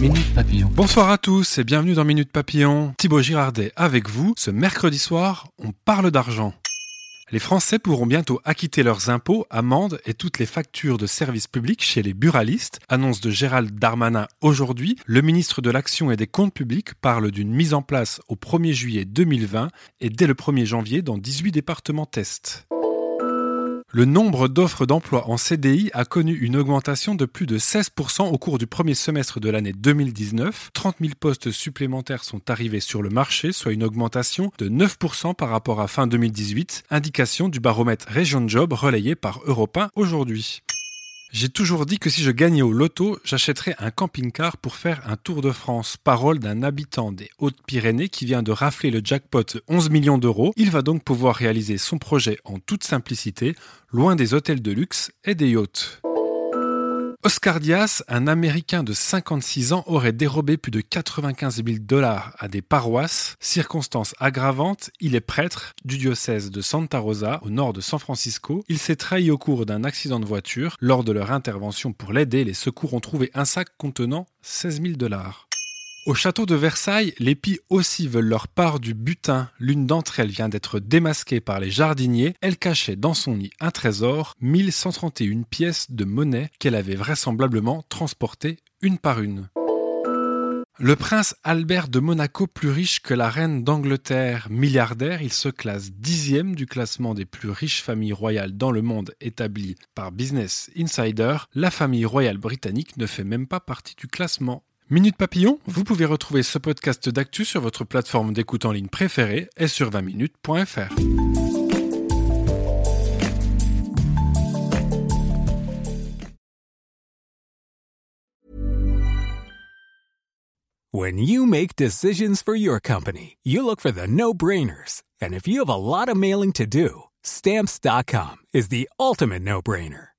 Minute Papillon. Bonsoir à tous et bienvenue dans Minute Papillon. Thibaut Girardet avec vous. Ce mercredi soir, on parle d'argent. Les Français pourront bientôt acquitter leurs impôts, amendes et toutes les factures de services publics chez les buralistes, annonce de Gérald Darmanin aujourd'hui. Le ministre de l'Action et des Comptes publics parle d'une mise en place au 1er juillet 2020 et dès le 1er janvier dans 18 départements tests. Le nombre d'offres d'emploi en CDI a connu une augmentation de plus de 16% au cours du premier semestre de l'année 2019. 30 000 postes supplémentaires sont arrivés sur le marché, soit une augmentation de 9% par rapport à fin 2018, indication du baromètre Région Job relayé par Europe 1 aujourd'hui. J'ai toujours dit que si je gagnais au loto, j'achèterais un camping-car pour faire un tour de France. Parole d'un habitant des Hautes-Pyrénées qui vient de rafler le jackpot 11 millions d'euros. Il va donc pouvoir réaliser son projet en toute simplicité, loin des hôtels de luxe et des yachts. Oscar Diaz, un Américain de 56 ans, aurait dérobé plus de 95 000 dollars à des paroisses. Circonstance aggravante, il est prêtre du diocèse de Santa Rosa, au nord de San Francisco. Il s'est trahi au cours d'un accident de voiture. Lors de leur intervention pour l'aider, les secours ont trouvé un sac contenant 16 000 dollars. Au château de Versailles, les pies aussi veulent leur part du butin. L'une d'entre elles vient d'être démasquée par les jardiniers. Elle cachait dans son nid un trésor, 1131 pièces de monnaie qu'elle avait vraisemblablement transportées une par une. Le prince Albert de Monaco, plus riche que la reine d'Angleterre, milliardaire, il se classe dixième du classement des plus riches familles royales dans le monde établi par Business Insider. La famille royale britannique ne fait même pas partie du classement. Minute Papillon, vous pouvez retrouver ce podcast d'actu sur votre plateforme d'écoute en ligne préférée et sur 20minutes.fr. When you make decisions for your company, you look for the no-brainers. And if you have a lot of mailing to do, stamps.com is the ultimate no-brainer.